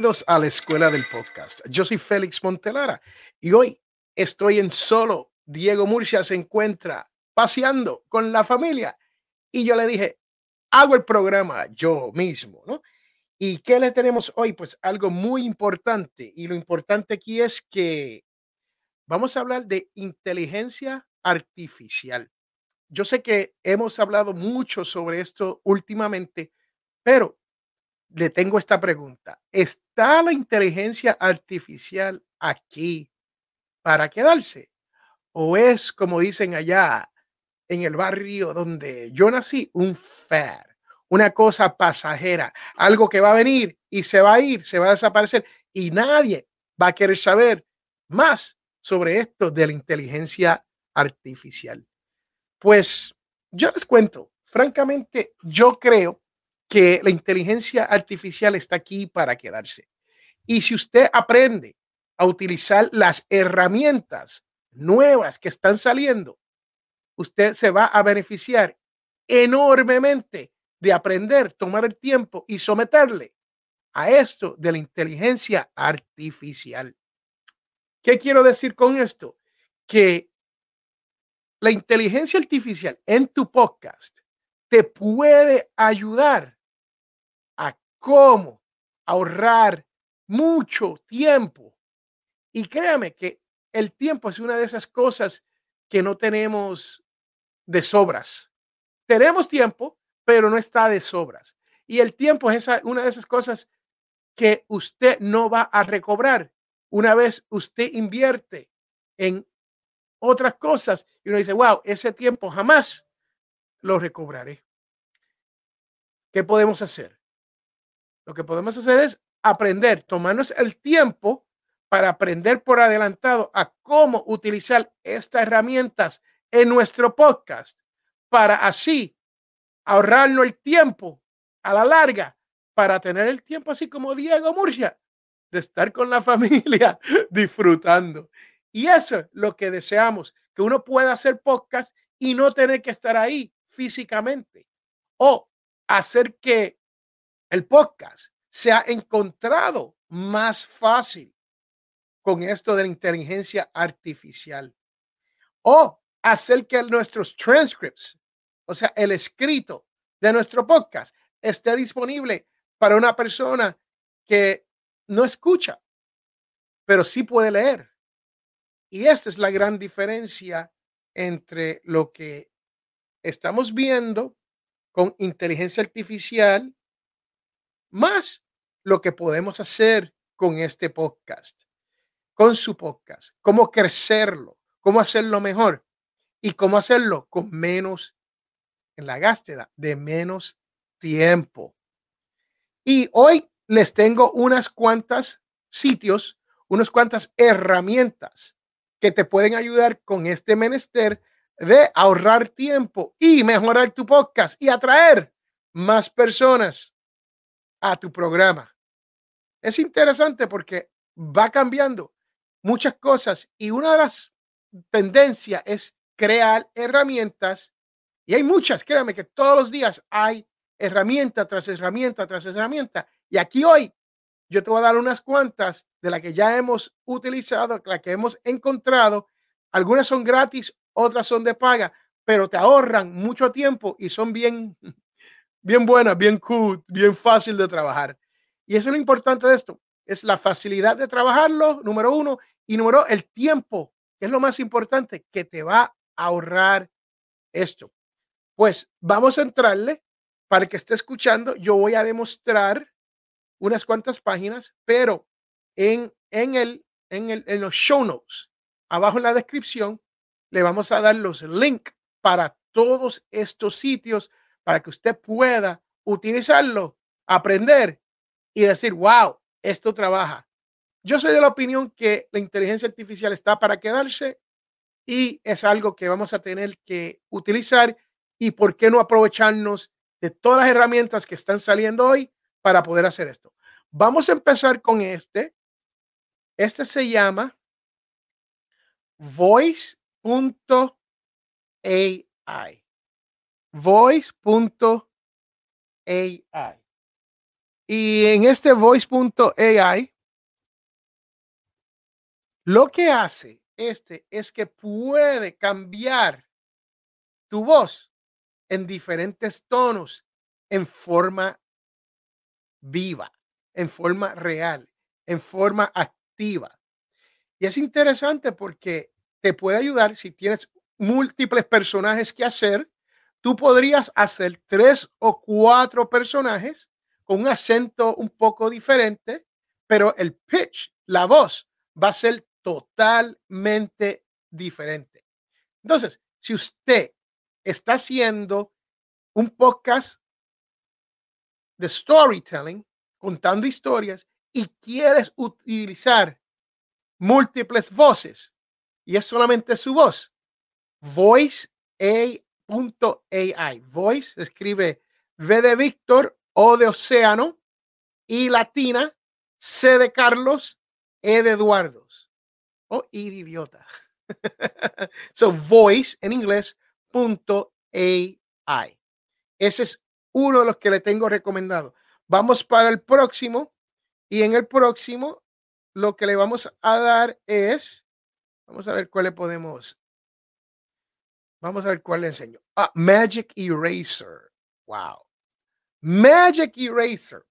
bienvenidos a la Escuela del Podcast. Yo soy Félix Montelara y hoy estoy en solo. Diego Murcia se encuentra paseando con la familia y yo le dije, hago el programa yo mismo, ¿no? ¿Y qué le tenemos hoy? Pues algo muy importante y lo importante aquí es que vamos a hablar de inteligencia artificial. Yo sé que hemos hablado mucho sobre esto últimamente, pero le tengo esta pregunta. ¿Está la inteligencia artificial aquí para quedarse? ¿O es, como dicen allá en el barrio donde yo nací, un fad, una cosa pasajera, algo que va a venir y se va a ir, se va a desaparecer y nadie va a querer saber más sobre esto de la inteligencia artificial? Pues yo les cuento, francamente, yo creo que la inteligencia artificial está aquí para quedarse. Y si usted aprende a utilizar las herramientas nuevas que están saliendo, usted se va a beneficiar enormemente de aprender, tomar el tiempo y someterle a esto de la inteligencia artificial. ¿Qué quiero decir con esto? Que la inteligencia artificial en tu podcast te puede ayudar cómo ahorrar mucho tiempo. Y créame que el tiempo es una de esas cosas que no tenemos de sobras. Tenemos tiempo, pero no está de sobras. Y el tiempo es una de esas cosas que usted no va a recobrar una vez usted invierte en otras cosas y uno dice, wow, ese tiempo jamás lo recobraré. ¿Qué podemos hacer? Lo que podemos hacer es aprender, tomarnos el tiempo para aprender por adelantado a cómo utilizar estas herramientas en nuestro podcast para así ahorrarnos el tiempo a la larga para tener el tiempo así como Diego Murcia de estar con la familia disfrutando. Y eso es lo que deseamos, que uno pueda hacer podcast y no tener que estar ahí físicamente o hacer que el podcast se ha encontrado más fácil con esto de la inteligencia artificial. O hacer que nuestros transcripts, o sea, el escrito de nuestro podcast, esté disponible para una persona que no escucha, pero sí puede leer. Y esta es la gran diferencia entre lo que estamos viendo con inteligencia artificial más lo que podemos hacer con este podcast, con su podcast, cómo crecerlo, cómo hacerlo mejor y cómo hacerlo con menos en la gásteda, de menos tiempo. Y hoy les tengo unas cuantas sitios, unas cuantas herramientas que te pueden ayudar con este menester de ahorrar tiempo y mejorar tu podcast y atraer más personas a tu programa. Es interesante porque va cambiando muchas cosas y una de las tendencias es crear herramientas y hay muchas, créame que todos los días hay herramienta tras herramienta tras herramienta y aquí hoy yo te voy a dar unas cuantas de las que ya hemos utilizado, las que hemos encontrado. Algunas son gratis, otras son de paga, pero te ahorran mucho tiempo y son bien bien buena, bien cool, bien fácil de trabajar. Y eso es lo importante de esto, es la facilidad de trabajarlo, número uno, y número el tiempo, es lo más importante, que te va a ahorrar esto. Pues vamos a entrarle para que esté escuchando. Yo voy a demostrar unas cuantas páginas, pero en, en, el, en, el, en los show notes, abajo en la descripción, le vamos a dar los links para todos estos sitios para que usted pueda utilizarlo, aprender y decir, wow, esto trabaja. Yo soy de la opinión que la inteligencia artificial está para quedarse y es algo que vamos a tener que utilizar y por qué no aprovecharnos de todas las herramientas que están saliendo hoy para poder hacer esto. Vamos a empezar con este. Este se llama voice.ai voice.ai. Y en este voice.ai, lo que hace este es que puede cambiar tu voz en diferentes tonos en forma viva, en forma real, en forma activa. Y es interesante porque te puede ayudar si tienes múltiples personajes que hacer. Tú podrías hacer tres o cuatro personajes con un acento un poco diferente, pero el pitch, la voz, va a ser totalmente diferente. Entonces, si usted está haciendo un podcast de storytelling, contando historias, y quieres utilizar múltiples voces, y es solamente su voz, voice.ai. Voice escribe V de Víctor, O de Océano, I latina, C de Carlos, E de Eduardos. O oh, I de idiota. so voice en inglés punto AI. Ese es uno de los que le tengo recomendado. Vamos para el próximo y en el próximo lo que le vamos a dar es, vamos a ver cuál le podemos, vamos a ver cuál le enseño. Ah, Magic Eraser. Wow. Magic Eraser.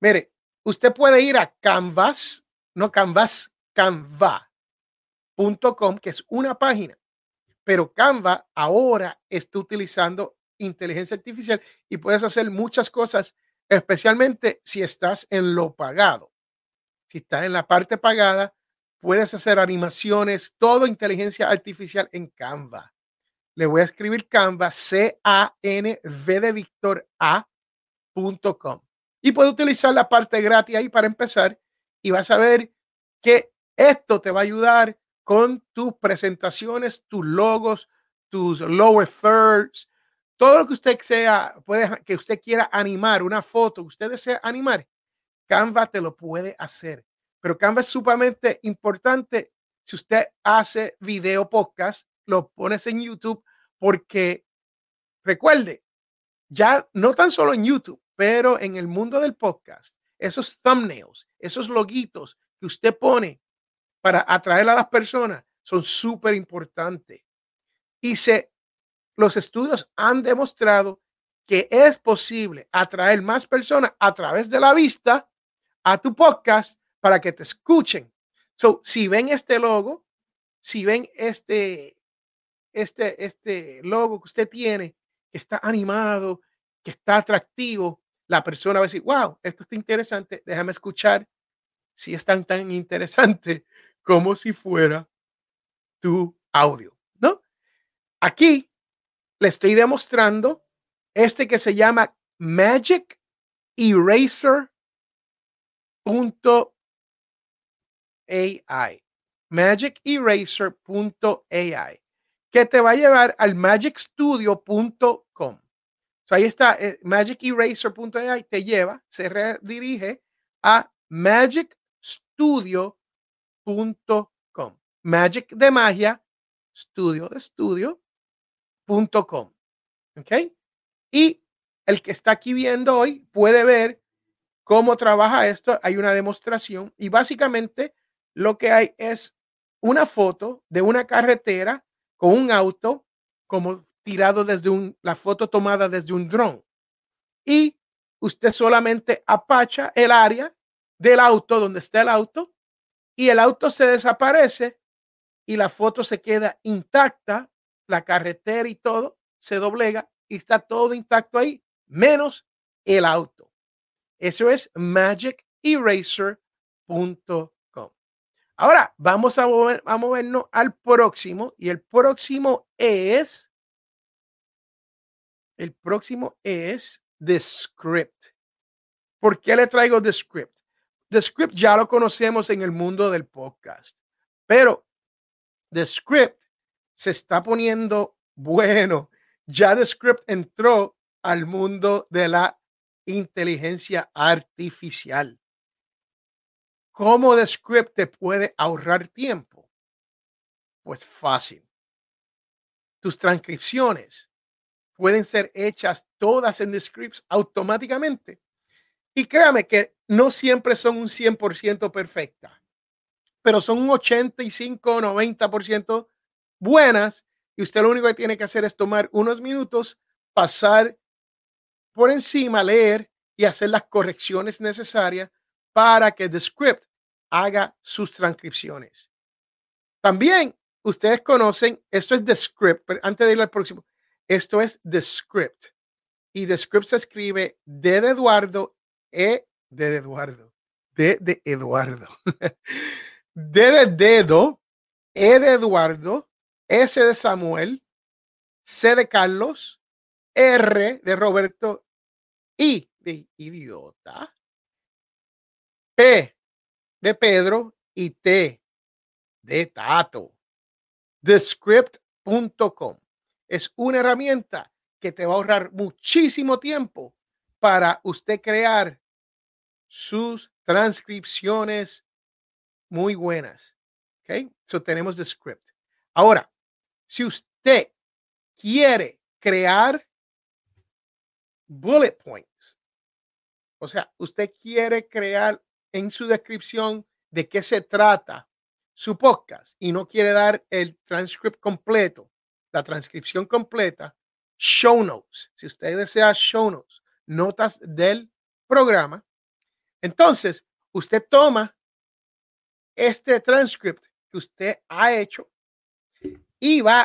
Mire, usted puede ir a Canvas, no Canvas, Canva.com, que es una página pero Canva ahora está utilizando inteligencia artificial y puedes hacer muchas cosas, especialmente si estás en lo pagado. Si estás en la parte pagada, puedes hacer animaciones, todo inteligencia artificial en Canva. Le voy a escribir Canva, C-A-N-V de Víctor A.com. Y puedes utilizar la parte gratis ahí para empezar y vas a ver que esto te va a ayudar con tus presentaciones, tus logos, tus lower thirds, todo lo que usted sea, puede, que usted quiera animar, una foto usted desea animar, Canva te lo puede hacer. Pero Canva es sumamente importante si usted hace video podcast, lo pones en YouTube, porque recuerde, ya no tan solo en YouTube, pero en el mundo del podcast, esos thumbnails, esos loguitos que usted pone para atraer a las personas son súper importantes. Y se, los estudios han demostrado que es posible atraer más personas a través de la vista a tu podcast para que te escuchen. So, si ven este logo, si ven este, este, este logo que usted tiene, que está animado, que está atractivo, la persona va a decir, wow, esto está interesante, déjame escuchar si es tan, tan interesante como si fuera tu audio, ¿no? Aquí le estoy demostrando este que se llama Magic Eraser. AI, magiceraser.ai, que te va a llevar al magicstudio.com. So ahí está, eh, magiceraser.ai te lleva, se redirige a magicstudio.com com. Magic de magia, estudio de estudio.com. ¿Ok? Y el que está aquí viendo hoy puede ver cómo trabaja esto. Hay una demostración y básicamente lo que hay es una foto de una carretera con un auto como tirado desde un, la foto tomada desde un dron. Y usted solamente apacha el área del auto donde está el auto y el auto se desaparece y la foto se queda intacta, la carretera y todo se doblega y está todo intacto ahí, menos el auto. Eso es magiceraser.com. Ahora vamos a, mover, a movernos al próximo y el próximo es, el próximo es The Script. ¿Por qué le traigo The Script? The Script ya lo conocemos en el mundo del podcast, pero The Script se está poniendo bueno. Ya The Script entró al mundo de la inteligencia artificial. ¿Cómo The Script te puede ahorrar tiempo? Pues fácil. Tus transcripciones pueden ser hechas todas en The Scripts automáticamente Y créame que no siempre son un 100% perfecta, pero son un 85 o 90% buenas. Y usted lo único que tiene que hacer es tomar unos minutos, pasar por encima, leer y hacer las correcciones necesarias para que The Script haga sus transcripciones. También ustedes conocen, esto es The Script, pero antes de ir al próximo, esto es The Script. Y The Script se escribe D de Eduardo, E de Eduardo, D de Eduardo, D de dedo, E de Eduardo, S de Samuel, C de Carlos, R de Roberto, I de idiota, De Pedro y T de Tato. Thescript.com es una herramienta que te va a ahorrar muchísimo tiempo para usted crear sus transcripciones muy buenas. Ok, so tenemos The Script. Ahora, si usted quiere crear bullet points, o sea, usted quiere crear en su descripción de qué se trata su podcast y no quiere dar el transcript completo, la transcripción completa, show notes. Si usted desea show notes, notas del programa, entonces usted toma este transcript que usted ha hecho y va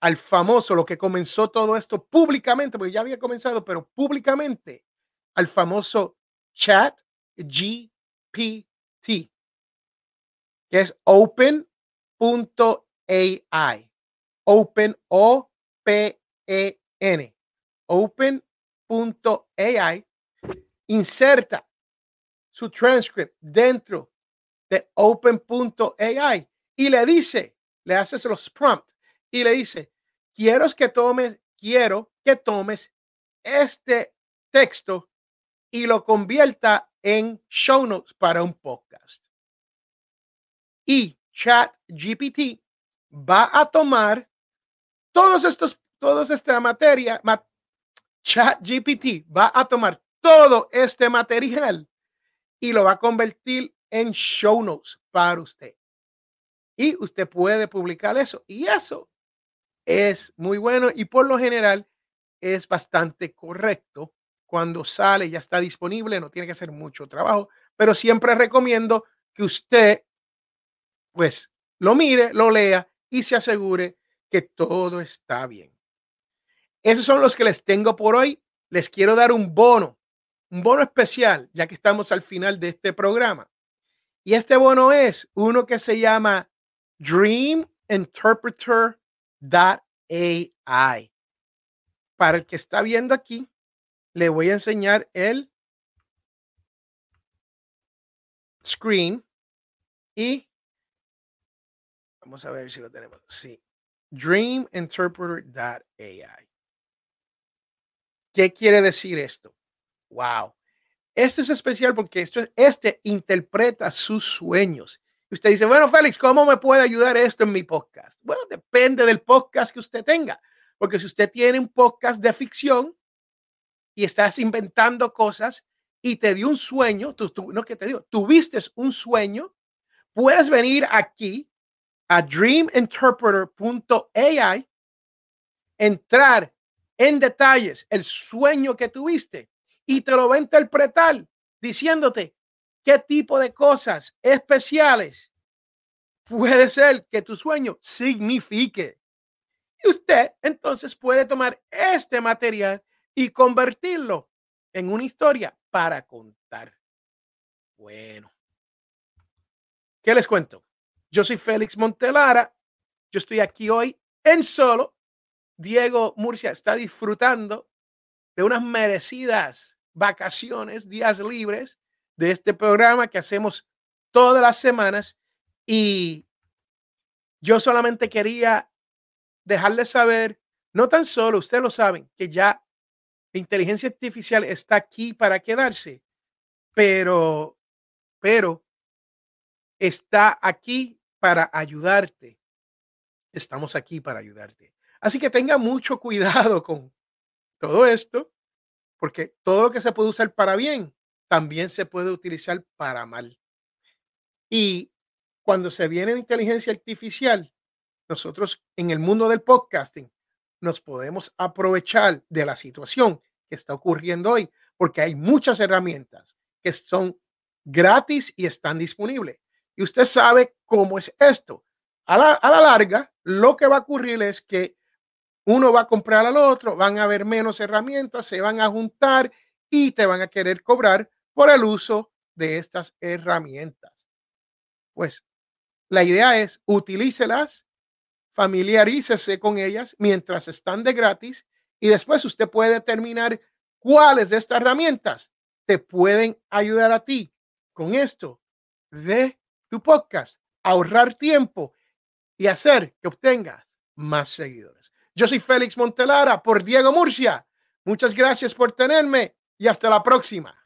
al famoso, lo que comenzó todo esto públicamente, porque ya había comenzado, pero públicamente, al famoso chat Que es open.ai. Open O P E N. Open.ai inserta su transcript dentro de open.ai y le dice, le haces los prompts y le dice, quiero que tomes, quiero que tomes este texto y lo convierta en show notes para un podcast. Y Chat GPT va a tomar todos estos, toda esta materia, Chat GPT va a tomar todo este material y lo va a convertir en show notes para usted. Y usted puede publicar eso. Y eso es muy bueno y por lo general es bastante correcto. Cuando sale ya está disponible, no tiene que hacer mucho trabajo, pero siempre recomiendo que usted pues lo mire, lo lea y se asegure que todo está bien. Esos son los que les tengo por hoy. Les quiero dar un bono, un bono especial, ya que estamos al final de este programa. Y este bono es uno que se llama Dream Interpreter AI. Para el que está viendo aquí, le voy a enseñar el screen y vamos a ver si lo tenemos. Sí. Dream AI. ¿Qué quiere decir esto? Wow. Este es especial porque esto, este interpreta sus sueños usted dice, bueno, Félix, ¿cómo me puede ayudar esto en mi podcast? Bueno, depende del podcast que usted tenga. Porque si usted tiene un podcast de ficción y estás inventando cosas y te dio un sueño, tú, no que te digo, tuviste un sueño, puedes venir aquí a dreaminterpreter.ai, entrar en detalles el sueño que tuviste y te lo va a interpretar diciéndote qué tipo de cosas especiales puede ser que tu sueño signifique. Y usted entonces puede tomar este material y convertirlo en una historia para contar. Bueno, ¿qué les cuento? Yo soy Félix Montelara. Yo estoy aquí hoy en solo. Diego Murcia está disfrutando de unas merecidas vacaciones, días libres de este programa que hacemos todas las semanas y yo solamente quería dejarles saber, no tan solo, ustedes lo saben, que ya la inteligencia artificial está aquí para quedarse, pero, pero está aquí para ayudarte. Estamos aquí para ayudarte. Así que tenga mucho cuidado con todo esto, porque todo lo que se puede usar para bien también se puede utilizar para mal. Y cuando se viene inteligencia artificial, nosotros en el mundo del podcasting nos podemos aprovechar de la situación que está ocurriendo hoy, porque hay muchas herramientas que son gratis y están disponibles. Y usted sabe cómo es esto. A la, a la larga, lo que va a ocurrir es que uno va a comprar al otro, van a haber menos herramientas, se van a juntar y te van a querer cobrar por el uso de estas herramientas. Pues la idea es utilícelas, familiarícese con ellas mientras están de gratis y después usted puede determinar cuáles de estas herramientas te pueden ayudar a ti con esto de tu podcast, ahorrar tiempo y hacer que obtengas más seguidores. Yo soy Félix Montelara por Diego Murcia. Muchas gracias por tenerme y hasta la próxima.